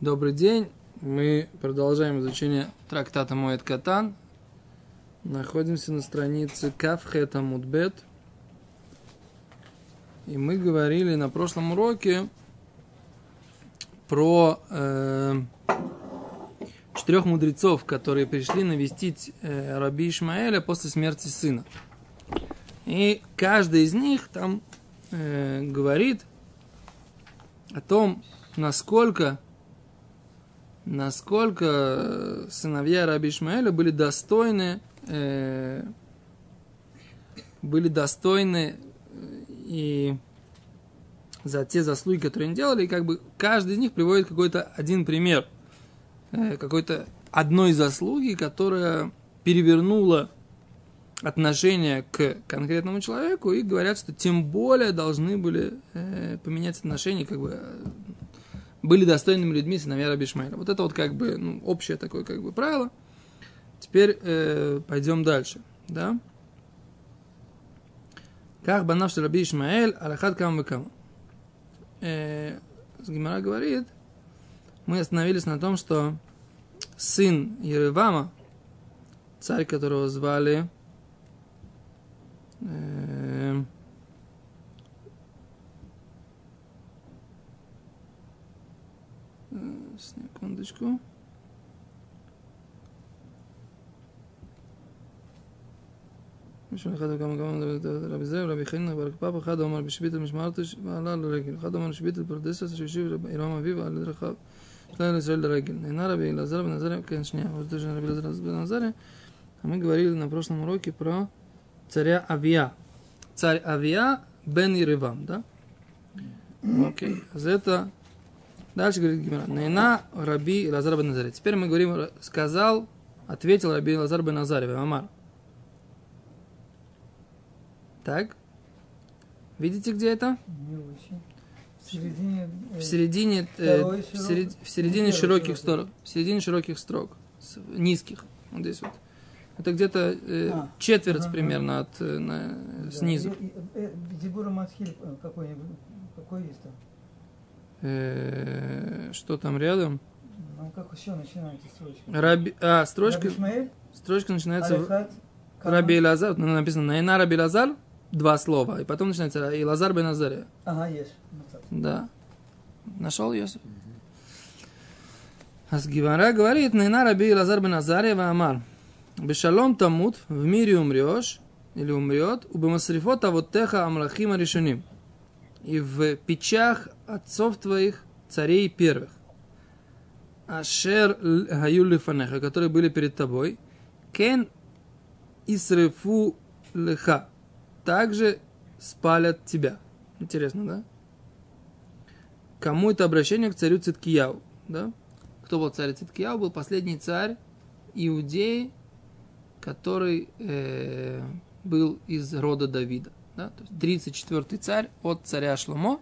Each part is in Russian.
Добрый день. Мы продолжаем изучение трактата Моэт Катан. Находимся на странице Кафхета Мудбет. И мы говорили на прошлом уроке про э, четырех мудрецов, которые пришли навестить э, Раби Ишмаэля после смерти сына. И каждый из них там э, говорит о том, насколько насколько э, сыновья Раби Ишмаэля были достойны, э, были достойны э, и за те заслуги, которые они делали, и как бы каждый из них приводит какой-то один пример, э, какой-то одной заслуги, которая перевернула отношение к конкретному человеку и говорят, что тем более должны были э, поменять отношения, как бы были достойными людьми сыновья Раби Ишмаэля. Вот это вот как бы ну, общее такое как бы правило. Теперь э, пойдем дальше, да? Как банав Раби Ишмаэль, алахат кам кам. Э, Гимара говорит, мы остановились на том, что сын Еревама, царь, которого звали э, Секундочку. מישהו אחד כמה כמה רבי זאב, רבי חנין, ברק פאפה, אחד אמר בשביט המשמרתש ועלה לרגל, אחד אמר בשביט פרדסס שהשיב אילם אביו על דרכיו שלל ישראל לרגל. נהנה רבי אלעזר בן עזריה, כן, שנייה, вот даже רבי אלעזר бен Азария, мы говорили на прошлом уроке про царя Авия. Царь Авия бен Еревам, да? Окей, за это Дальше говорит Гимара. Нейна Раби Лазар бен Назаре. Теперь мы говорим, сказал, ответил Раби Лазар бен Назаре, Амар. Так. Видите, где это? В середине, в середине, э, в, серед, в середине широких строк. В середине широких строк. Низких. Вот здесь вот. Это где-то э, а, четверть ага, примерно от э, на, да. снизу. Дебура Масхиль какой-нибудь, какой есть там? Э, что там рядом? Ну, как еще начинается строчка? Раби, а, строчка, Раби строчка начинается Алифат, в Раби Лазар, ну, написано Найна Раби Лазар, два слова, и потом начинается и Лазар бен Азаре. Ага, есть. Да. Нашел Йосиф? Асгивара говорит, Найна Раби Лазар бен Азаре Амар. Бешалом тамут, в мире умрешь, или умрет, у бемасрифот авоттеха амлахима решеним и в печах отцов твоих, царей первых. Ашер гаюли фанеха, которые были перед тобой. Кен исрефу леха. Также спалят тебя. Интересно, да? Кому это обращение к царю Циткияу, да? Кто был царь Циткияу? Был последний царь Иудеи, который э, был из рода Давида. Да? То есть 34-й царь от царя Шломо,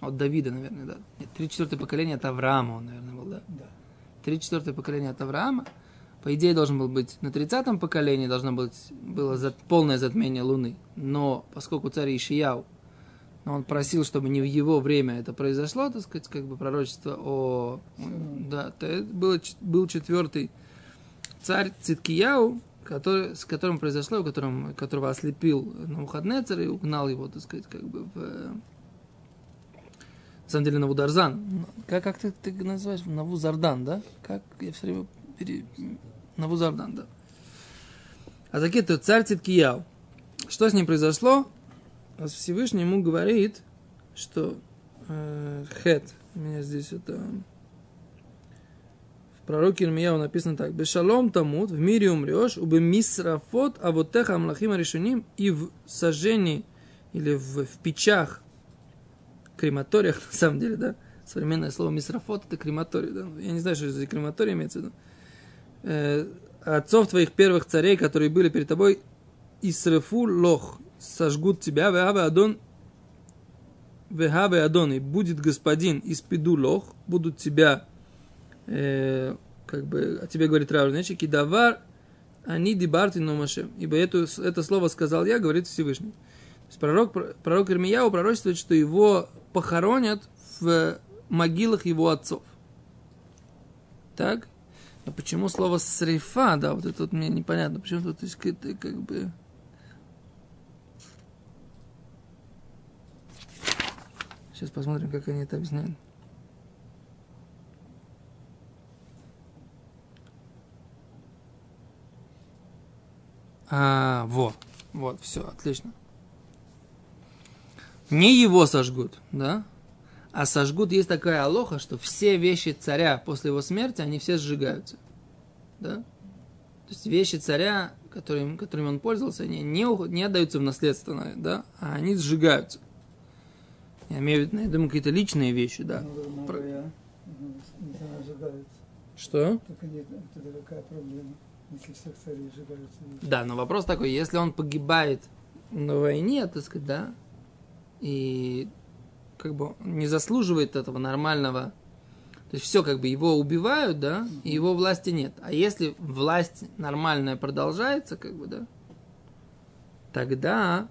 от Давида, наверное, да. Нет, 34-е поколение от Авраама он, наверное, был, да? Да. 34-е поколение от Авраама. По идее, должен был быть на 30-м поколении должно быть, было за, полное затмение Луны. Но поскольку царь Ишияу, он просил, чтобы не в его время это произошло, так сказать, как бы пророчество о... Да, то было, был четвертый царь Циткияу, который, с которым произошло, которым, которого ослепил Навуходнецер и угнал его, так сказать, как бы в... На самом деле Навударзан. Как, как ты, ты называешь? Навузардан, да? Как я все время... Пере... Навузардан, да. А такие то царь Циткияу. Что с ним произошло? Всевышний ему говорит, что э, хет, у меня здесь это пророке Ирмияу написано так. Бешалом тамут, в мире умрешь, убы мисрафот, а вот теха амлахима решеним, и в сожжении или в, в печах, крематориях, на самом деле, да, современное слово мисрафот это крематорий, да, я не знаю, что за крематорий имеется в виду. Э, отцов твоих первых царей, которые были перед тобой, Исрефу лох, сожгут тебя, веаве адон, веаве адон, и будет господин из пиду лох, будут тебя э, как бы о тебе говорит Рав значит, кидавар они дебарти номашем. Ибо это, это слово сказал я, говорит Всевышний. То есть пророк, пророк Ирмияу пророчествует, что его похоронят в могилах его отцов. Так? А почему слово срифа, да, вот это вот мне непонятно, почему тут есть как бы... Сейчас посмотрим, как они это объясняют. А, вот, вот, все, отлично. Не его сожгут, да? А сожгут, есть такая алоха, что все вещи царя после его смерти, они все сжигаются. Да? То есть вещи царя, которыми, которыми он пользовался, они не, не отдаются в наследство, да, а они сжигаются. Я имею в виду, я думаю, какие-то личные вещи, да. Ну, Про- ну. Что? Так нет, это какая проблема, если всех царей сжигаются. Да, но вопрос такой, если он погибает на войне, так сказать, да, и как бы не заслуживает этого нормального, то есть все как бы его убивают, да, и его власти нет. А если власть нормальная продолжается, как бы, да, тогда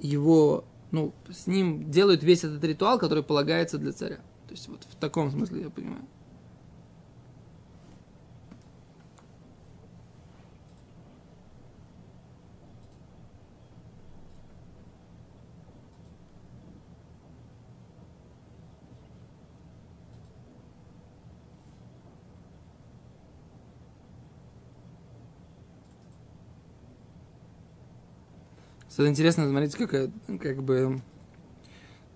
его, ну, с ним делают весь этот ритуал, который полагается для царя. То есть вот в таком смысле я понимаю. Что интересно, смотрите, как, как бы...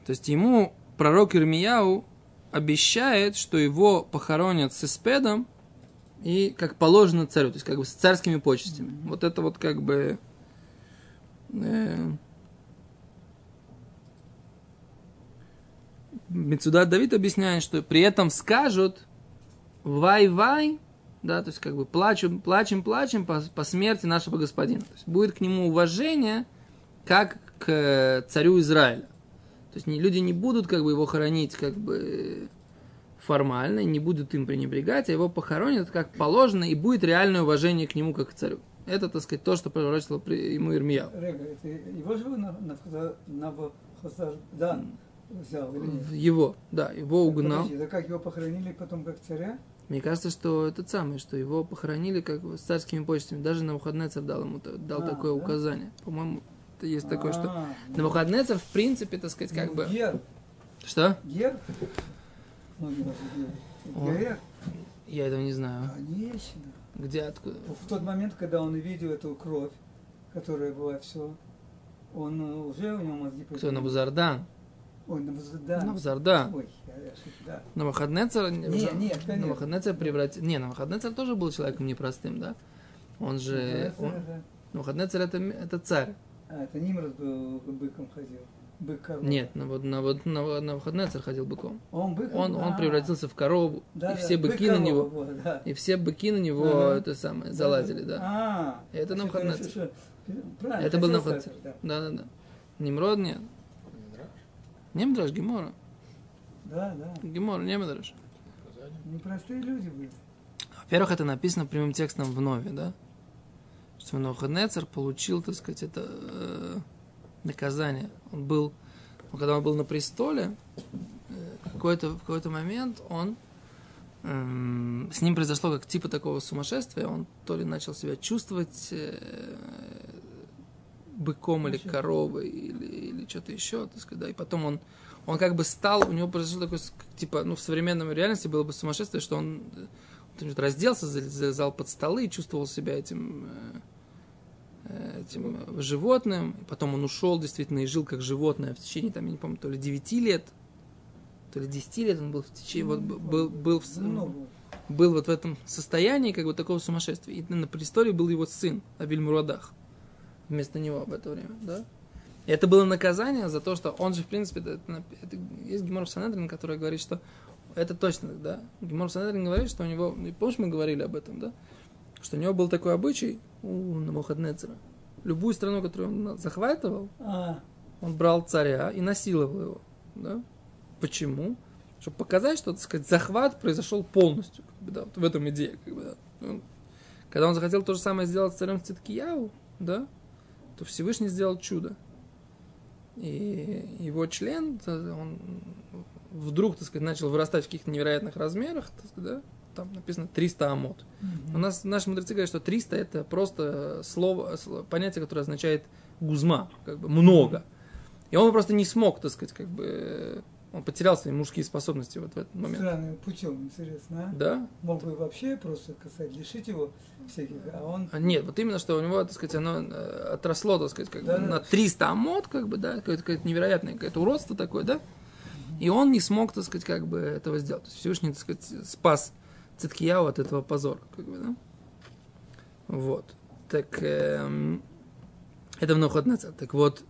То есть ему пророк Ирмияу обещает, что его похоронят с эспедом и как положено царю, то есть как бы с царскими почестями. Вот это вот как бы... Э, Мецудат Давид объясняет, что при этом скажут вай-вай, да, то есть как бы плачем, плачем, плачем по, по смерти нашего господина. То есть будет к нему уважение, как к э, царю Израиля. То есть люди не будут как бы его хоронить как бы формально, не будут им пренебрегать, а его похоронят как положено, и будет реальное уважение к нему как к царю. Это, так сказать, то, что пророчил при- ему Ирмияу. Это его же на, на, на, да, взял или нет? Его, да, его угнал. Подожди, да как его похоронили потом как царя? Мне кажется, что это самое, что его похоронили как бы с царскими почестями. Даже на выходные дал ему дал А, такое да? указание. По-моему, это есть такое, что А, на выходные в принципе, так сказать, как ну, бы... Гер, Что? Гер? Гер. Я этого не знаю. конечно. Где, откуда? В тот момент, когда он увидел эту кровь, которая была все, он э, уже у него мозги Кто? повернулись. Навзардан. Ой, Навзардан. Навзардан. Ой, да. Навуходнецер... Нет, нет, конечно. Навуходнецер превратил... Не, Навуходнецер тоже был человеком непростым, да? Он же... Это- Он... это- Навуходнецер это, это царь. А, это Нимрод был быком ходил. Бык корова. Нет, на, вот, на, вот, на, Навуходнецер ходил быком. Он быком? Он, он превратился в корову, да, и да, все бык быки на него... вот, да. И все быки на него Ага. это самое залазили, да. А, Это а Навуходоносор. что, что, Правильно. Это был хотел Навуходоносор. сказать, Да, да, да. Немрод нет. Не Мидраш, Гемора. Да, да. Гемора, не Мидраш. Непростые люди были. Во-первых, это написано прямым текстом в Нове, да? Что Навуходоносор получил, так сказать, это э, наказание. Он был, ну, когда он был на престоле, э, какой-то, в какой-то момент он эм, с ним произошло как типа такого сумасшествия. Он то ли начал себя чувствовать э, быком или коровой или, или что-то еще, так сказать, да, и потом он он как бы стал, у него произошло такое, типа, ну, в современной реальности было бы сумасшествие, что он, э, он разделся, за- залезал под столы и чувствовал себя этим, э, э, этим э, животным. Потом он ушел действительно и жил как животное в течение, там, я не помню, то ли 9 лет, то ли 10 лет он был в течение, вот, б- был, был, в, с- Много. был вот в этом состоянии, как бы такого сумасшествия. И на престоле был его сын, Авиль Мурадах, вместо него в это время, да? И это было наказание за то, что он же, в принципе, это, это- есть Гемор Санедрин, который говорит, что это точно, да? Гемор Санедрин говорит, что у него, ну, помнишь, мы говорили об этом, да? Что у него был такой обычай у Намухаднецера. Любую страну, которую он захватывал, А, он брал царя и насиловал его. Да? Почему? Чтобы показать, что, так сказать, захват произошел полностью. Как бы, да, вот в этом идея. Как бы, да. Когда он захотел то же самое сделать с царем Циткияу, да, то Всевышний сделал чудо. И его член, он вдруг, так сказать, начал вырастать в каких-то невероятных размерах, так сказать, да, там написано 300 амот. У нас наши мудрецы говорят, что 300 это просто слово, понятие, которое означает гузма, как бы много. И он просто не смог, так сказать, как бы он потерял свои мужские способности вот в этот момент. Странным путем, интересно, а? Да? Мог бы вообще просто, касать, лишить его всяких, а он... А Нет, вот именно, что у него, так сказать, оно э, отросло, так сказать, как Да, бы да. на 300 амод, как бы, да, какое-то, какое-то невероятное какое-то уродство такое, да, и он не смог, так сказать, как бы этого сделать. То есть Всевышний, так сказать, спас Циткияу от этого позора, как бы, да. Вот. Так, эм, это в Нохотнецер. Так вот,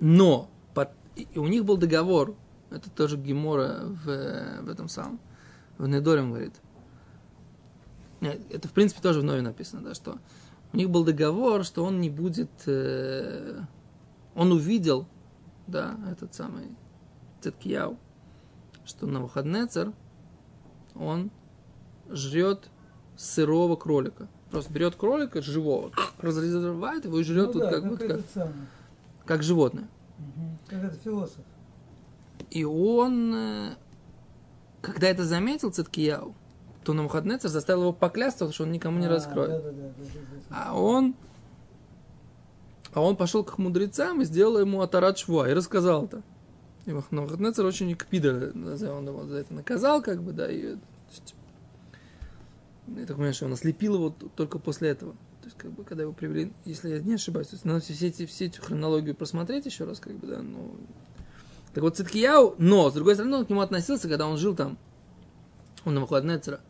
но под- и у них был договор, это тоже Гемора в, э, в этом самом, в Недорем говорит. Это, в принципе, тоже в Нове написано, да, что у них был договор, что он не будет... э, он увидел, да, этот самый Циткияу, что Навуходнецер, он жрет сырого кролика. Просто берет кролика живого, разрезает его и жрет ну, вот да, как, как вот как, самый. как животное. Мгм. Как этот философ. И он, э, когда это заметил Циткияу, то Навуходнецер заставил его поклясться, что он никому не А, раскроет. Да, да, да. А он, а он пошел к мудрецам и сделал ему атарат швуа и рассказал это. И Навуходоносор очень кпида, он его за это наказал, как бы, да, и, я так понимаю, что он ослепил его только после этого. То есть, как бы, когда его привели, если я не ошибаюсь, то есть, надо все эти, все эти хронологию просмотреть еще раз, как бы, да, ну... Так вот, Циткияу, но, с другой стороны, он к нему относился, когда он жил там, у Навуходоносора,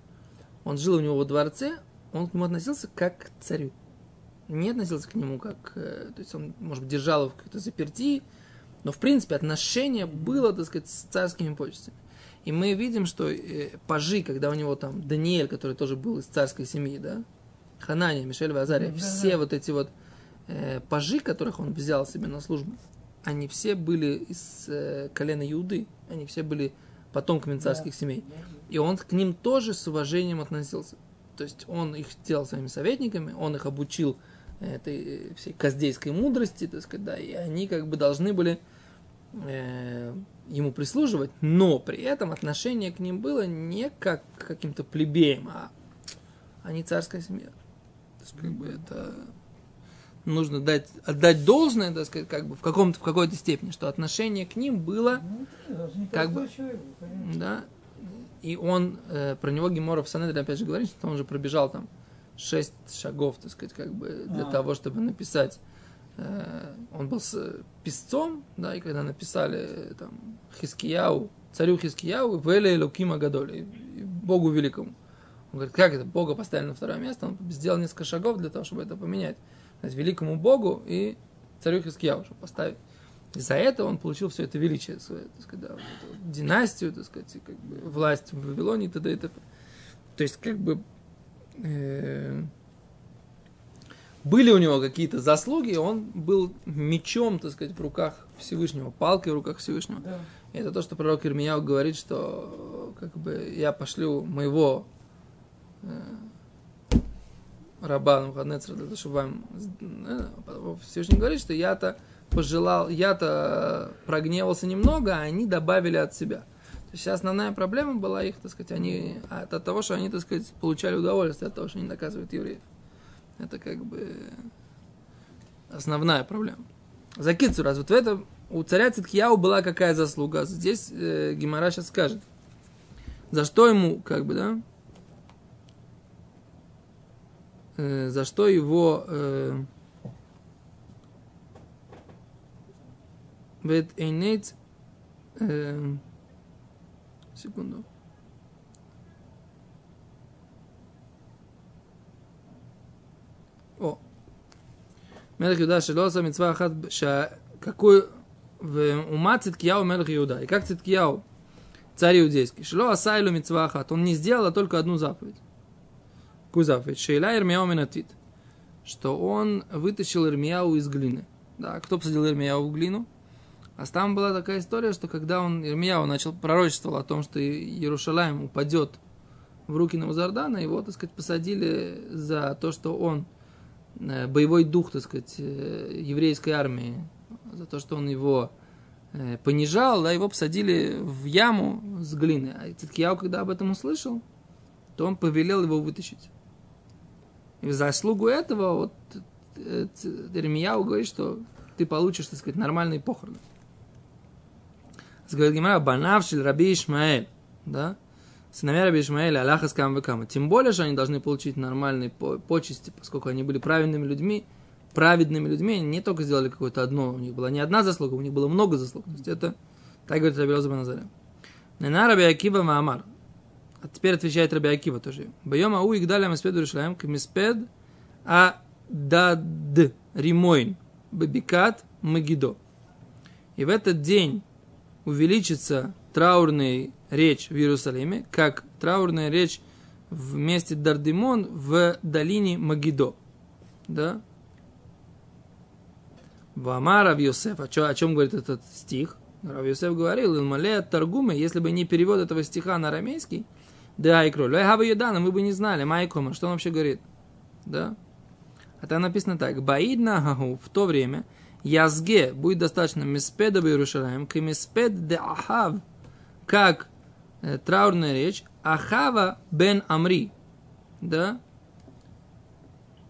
он жил у него во дворце, он к нему относился как к царю. Не относился к нему как... э, То есть он, может быть, держал его в какой-то заперти, но, в принципе, отношение было, так сказать, с царскими почестями. И мы видим, что э, пажи, когда у него там Даниэль, который тоже был из царской семьи, да, Ханания, Мишель Вазария, Да, все да. вот эти вот э, пажи, которых он взял себе на службу, они все были из э, колена Иуды, они все были потомками царских семей. И он к ним тоже с уважением относился. То есть он их сделал своими советниками, он их обучил этой э, всей каздейской мудрости, так сказать, да, и они как бы должны были э, ему прислуживать, но при этом отношение к ним было не как к каким-то плебеям, а они царская семья. То есть как бы это нужно дать, отдать должное, так сказать, как бы в, каком-то, в какой-то степени, что отношение к ним было Ну, Как бы- человек, да, и он, э, про него Гемора в Санедре опять же говорит, что он же пробежал там шесть шагов, так сказать, как бы для А. того, чтобы написать. Э, он был писцом, да, и когда написали э, там Хискияу, царю Хискияу, Веле Лукима Гадоли, Богу Великому. Он говорит, как это, Бога поставили на второе место, он сделал несколько шагов для того, чтобы это поменять. То есть, великому Богу и царю Хискияу, чтобы поставить. И за это он получил все это величие, свое, так сказать, да, вот эту династию, так сказать, как бы власть в Вавилоне и т.д. То есть, как бы э, были у него какие-то заслуги, он был мечом, так сказать, в руках Всевышнего, палкой в руках Всевышнего. Да. И это то, что пророк Ирмияу говорит, что как бы я пошлю моего э, раба Навуходоносора для того, чтобы вам... э, Всевышний говорит, что я-то пожелал, я-то прогневался немного, а они добавили от себя. Вся основная проблема была их, так сказать, они от, от того, что они, так сказать, получали удовольствие от того, что они наказывают евреев. Это как бы основная проблема. Закидцу раз. Вот в этом у царя Циткияу была какая заслуга. Здесь э, Гимара сейчас скажет. За что ему, как бы, да? Э, за что его... Э, Вет эйнейц... э, секунду. О, Мелех Юда Шелоса Митцва Ахат Ша... Какую... Ума Циткияу Мелех Юда. И как Циткияу, царь иудейский. Шело Асайлю Митцва Ахат. Он не сделал, а только одну заповедь. Какую заповедь? Шейла Ирмияу Минатит. Что он вытащил Ирмияу из глины. Да, кто посадил Ирмияу в глину? А там была такая история, что когда он, Ирмияу начал пророчествовал о том, что Иерушалаем упадет в руки Навзардана, его, так сказать, посадили за то, что он боевой дух, так сказать, э, еврейской армии, за то, что он его э, понижал, да, его посадили в яму с глины. А Циткияу, когда об этом услышал, то он повелел его вытащить. И в заслугу этого вот э, Иеремияу говорит, что ты получишь, так сказать, нормальные похороны. Говорит Гимара, банавшиль Раби Ишмаэль, да, сыновья Раби Ишмаэля, Аллаха Скам Векама. Тем более, что они должны получить нормальные почести, поскольку они были праведными людьми, праведными людьми, они не только сделали какое-то одно, у них была не одна заслуга, у них было много заслуг. То есть это, так говорит Раби Лоза Баназаря. Нена Раби Акива Маамар. А теперь отвечает Раби Акива тоже. Байома у игдаля миспед Иерушалаем, миспед а дад римойн бабикат магидо. И в этот день увеличится траурная речь в Иерусалиме, как траурная речь в месте Дардимон в долине Магидо. Да? ואמר רב יוסף. О, чё, о чем говорит этот стих? Рав Йосеф говорил, אלמלא תרגומא, если бы не перевод этого стиха на арамейский, да, האי קרא, לא הוה ידענא, мы бы не знали, מאי קאמר, что он вообще говорит? Да? А там написано так, בעידנא ההוא, в то время, יסגי, будет достаточно מספדא בירושלים, כמספד דאחאב, как траурная речь, Ахава бен Амри, да,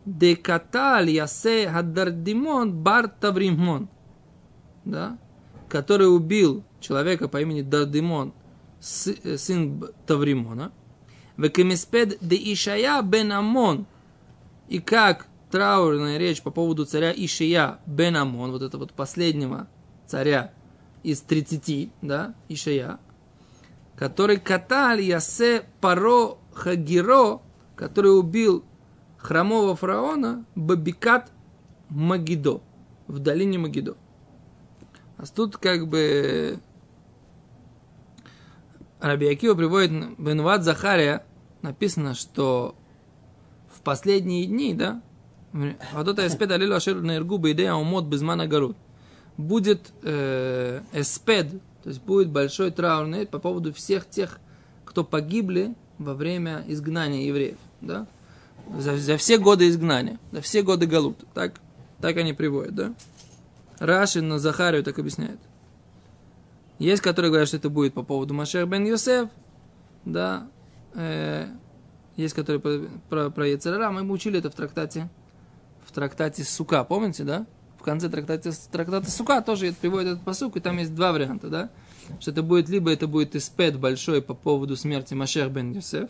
Декаталь ясе Хаддардимон бар Тавримон, да, который убил человека по имени Дардимон, э, сын Тавримона, Векемиспед де Ишая бен Амон, и как траурная речь по поводу царя Ишия бен Амон, вот это вот последнего царя из 30, да, Ишия, который каталь ясе паро хагиро, который убил хромого фараона Бабикат Магидо, в долине Магидо. А тут как бы Раби приводит Бенуат Захария, написано, что в последние дни, да, вот это эспед алилу ашер на иргу идея умот безмана гарут. Будет э, эспед, то есть будет большой траурный по поводу всех тех, кто погибли во время изгнания евреев. Да? За, за все годы изгнания, за все годы галут. Так, так они приводят, да? Рашин на Захарию так объясняет. Есть, которые говорят, что это будет по поводу Машех бен Йосеф, да, э, есть, которые про, про, про Ецерара, мы учили это в трактате, в трактате Сука, помните, да? В конце трактата, трактата Сука тоже приводит этот посук, и там есть два варианта, да? Что это будет, либо это будет испед большой по поводу смерти Машех бен Йосеф,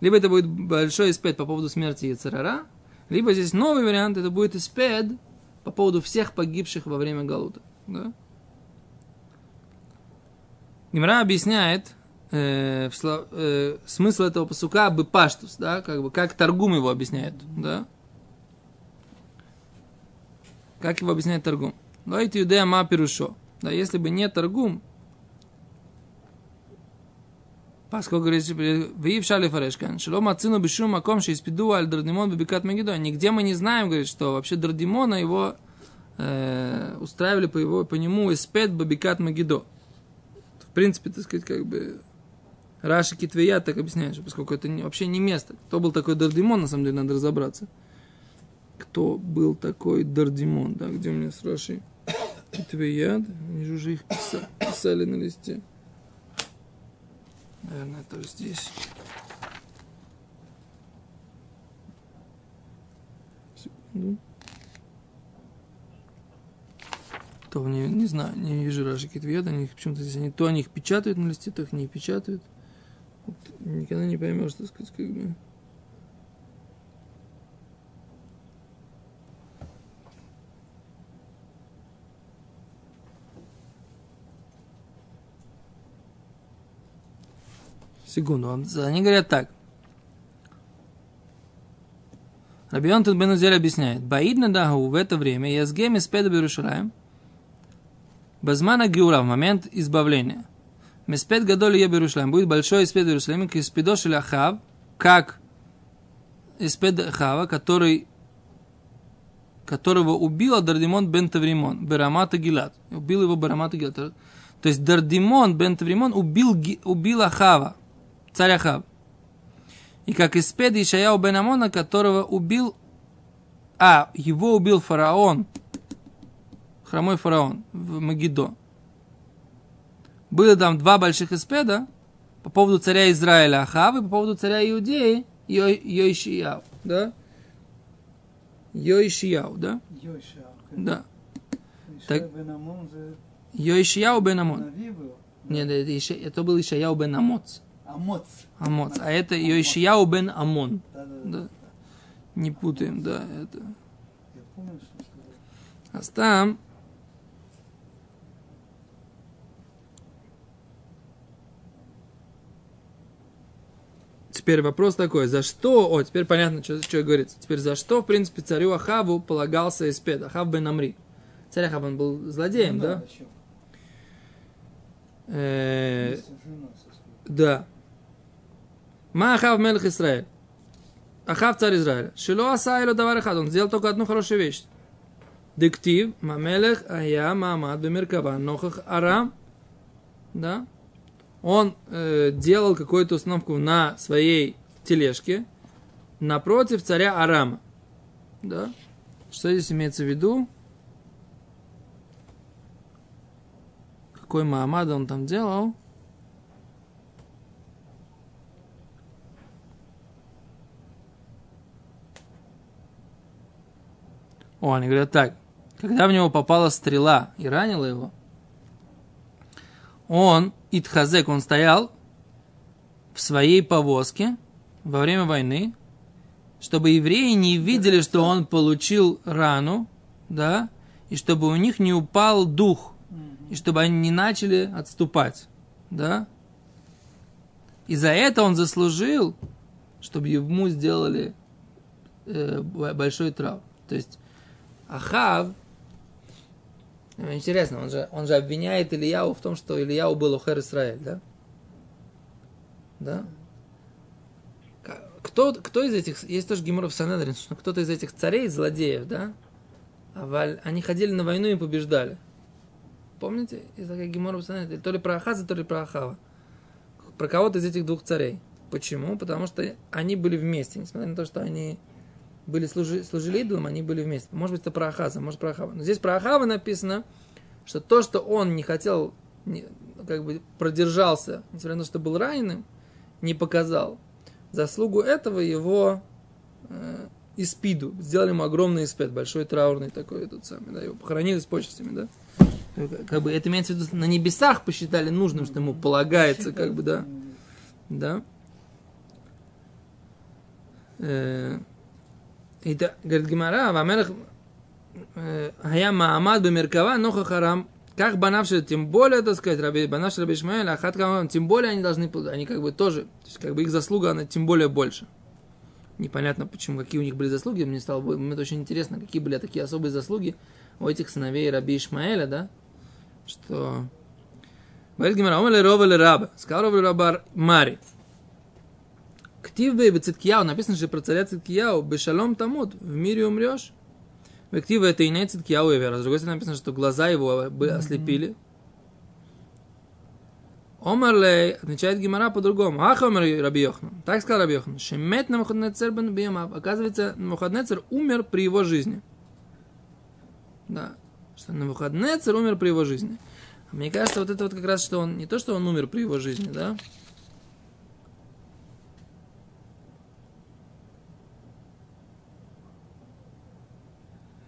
либо это будет большой испед по поводу смерти Яцерара, либо здесь новый вариант, это будет испед по поводу всех погибших во время Галута. Да? Гимра объясняет э, слов, э, смысл этого посука бы паштус, да, как бы как торгум его объясняет, да. Как его объясняет торгум? Лойти юдея ма пирушо. Да, если бы не торгум, Поскольку вы в шале фарешкан, шело мацину бешум маком, что испеду аль дардимон бибикат магидо. Нигде мы не знаем, говорит, что вообще дардимона его э, устраивали по, его, по нему испед бабикат магидо. В принципе, так сказать, как бы Раши Китвия так объясняет, поскольку это не, вообще не место. Кто был такой Дардимон, на самом деле, надо разобраться. Кто был такой Дардимон, да, где меня с Раши Китвия, они же уже их писали, на листе. Наверное, это здесь. Секунду. То не, не знаю, не вижу Раши Китвет, они почему-то здесь они то они их печатают на листе, то их не печатают. Вот, никогда не поймешь, что сказать, как бы. Секунду, они говорят так. Рабион Бенузель объясняет. Баидна Дагу в это время Язгем из Педа Берушалаем Базмана Геура в момент избавления. Меспед Гадоли Я Берушалаем будет большой испед Берушалаем, как испедош Ахав, как испед Ахава, который которого убил Дардимон бен Тавримон, Берамата Гилат. Убил его Берамата Гилат. То есть Дардимон бен Тавримон убил, убил Ахава царь Ахав. И как из Педа Ишаяу бен Амона, которого убил... А, его убил фараон, хромой фараон в Магидо. Было там два больших испеда по поводу царя Израиля Ахавы, по поводу царя Иудеи Йо, Йоишияу, да? Йоишияу, да? Да. Так, Йоишияу бен Амон. Нет, это, это был Ишаяу бен Амоц. Амоц. Амоц. А это Йоишияу бен Амон. Да-да-да. Да. Не путаем, да, это. Я помню, что. А там Теперь вопрос такой, за что, о, теперь понятно, что, что говорится. Теперь за что, в принципе, царю Ахаву полагался Эспед, Ахав бен Амри. Царь Ахав, он был злодеем, Ну да? Э. Да. Ма Ахав Мелех Израиль. Ахав царь Израиля. Шило Асайло Давар Ахад. Он сделал только одну хорошую вещь. Диктив. Мамелех Ая Маамад Бемеркава. Нохах Арам. Да. Он э, делал какую-то установку на своей тележке напротив царя Арама. Да. Что здесь имеется в виду? Какой Маамад он там делал? О, они говорят так. Когда в него попала стрела и ранила его, он, Итхазек, он стоял в своей повозке во время войны, чтобы евреи не видели, что он получил рану, да, и чтобы у них не упал дух, и чтобы они не начали отступать, да. И за это он заслужил, чтобы ему сделали э, большой траур. То есть Ахав, э, интересно, он же, он же обвиняет Ильяу в том, что Ильяу был Охер Исраэль, да? Да? Кто, кто из этих, есть тоже Геморов Санедрин, что кто-то из этих царей, злодеев, да? А валь- они ходили на войну и побеждали. Помните? Есть такая Санедрин, то ли про Ахаза, то ли про Ахава. Про кого-то из этих двух царей. Почему? Потому что они были вместе, несмотря на то, что они были служи, служили идолам, они были вместе. Может быть, это про Ахаза, может про Ахава. Но здесь про Ахава написано, что то, что он не хотел, не- как бы продержался, несмотря на то, что был раненым, не показал. Заслугу этого его э, испиду. Сделали ему огромный испед, большой траурный такой, этот самый, да, его похоронили с почестями, да. Как- Как бы это имеется в виду, на небесах посчитали нужным, что ему полагается, как бы, да. Да. Э, И та- говорит Гимара, Вамелах Хая Маамад Бемеркава Ноха Харам. Как банавши, тем более, так сказать, Раби, банавши Раби Ишмаэль, Ахат Камам, тем более они должны, они как бы тоже, то есть как бы их заслуга, она тем более больше. Непонятно, почему, какие у них были заслуги, мне стало, мне очень интересно, какие были такие особые заслуги у этих сыновей Раби Ишмаэля, да, что... Говорит Гимара, Омеле Ровеле Раба, сказал Ровеле Раба Мари, Ктив бей Циткияу, написано же про царя Циткияу, Бешалом Тамут, в мире умрешь. В Ктиве это и не Циткияу и вера. С другой стороны написано, что глаза его бы ослепили. Омарлей, отвечает Гимара по-другому. Ах, Омар Раби Йохан. Так сказал Раби Йохан. Шемет на Мухаднецер бен Биемав. Оказывается, Мухаднецер умер при его жизни. Да. Что Навуходнецер умер при его жизни. Мне кажется, вот это вот как раз, что он, не то, что он умер при его жизни, да,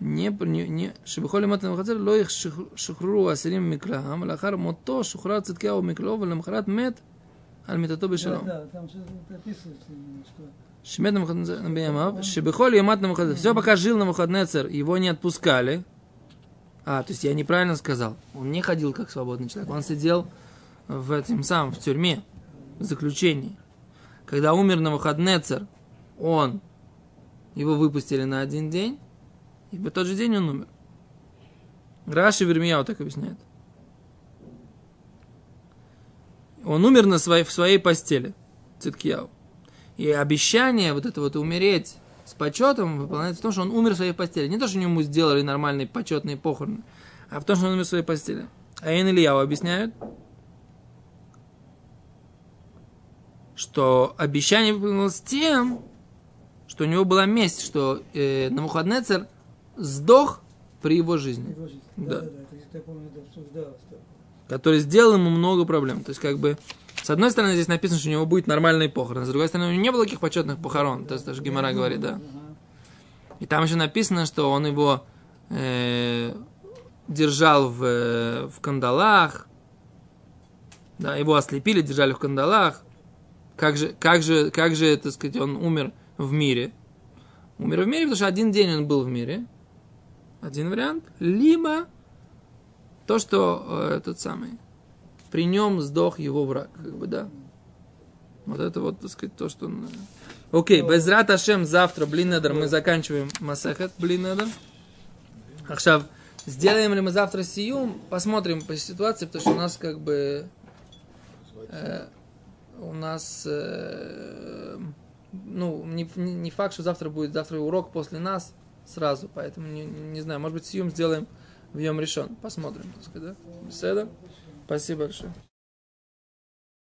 не, не, не, שבכל ימות המחצר לא ישוחררו האסירים ממקלעם, ולאחר מותו שוחרר צדקיהו ממקלעו, ולמחרת מת על מיטתו Да, בשלום. да, там что-то описывается, именно, что Шемет Навуходоносор בימיו, שבכל ימת Навуходоносор, все пока жил Навуходоносор, его не отпускали. А, то есть я неправильно сказал. Он не ходил как свободный человек, он сидел в этом самом, в тюрьме, в заключении. Когда умер Навуходоносор, он, его выпустили на один день, и в тот же день он умер. Раши Вермияу так объясняет. Он умер на своей, в своей постели, Циткияу. И обещание вот это вот умереть с почетом выполняется в том, что он умер в своей постели. Не то, что ему сделали нормальные почетные похороны, а в том, что он умер в своей постели. А Эн Ильяу объясняют, что обещание выполнилось тем, что у него была месть, что э, Навуходнецер сдох при его жизни, его жизнь. Да. Да, да, да, это я помню, да, обсуждалось. да. который сделал ему много проблем. То есть, как бы, С одной стороны, здесь написано, что у него будет нормальный похорон. С другой стороны, у него не было таких почетных похорон. То есть даже Гимара говорит, да. И там еще написано, что он его э, держал в, в кандалах, да, его ослепили, держали в кандалах. Как же, как же, как же, так сказать, он умер в мире? Умер в мире, потому что один день он был в мире. Один вариант. Либо то, что э, этот самый, при нем сдох его враг, как бы, да. Вот это вот, так сказать, то, что он... Э, окей, okay, без рата Ашем завтра, блин, мы заканчиваем Масахет, блин, Ахшав, сделаем ли мы завтра сиюм, посмотрим по ситуации, потому что у нас как бы... Э, у нас... Э, ну, не, не факт, что завтра будет, завтра урок после нас сразу, поэтому не, не знаю, может быть, сиюм сделаем в Йом решен. Посмотрим, так сказать, да? Беседа. Спасибо большое.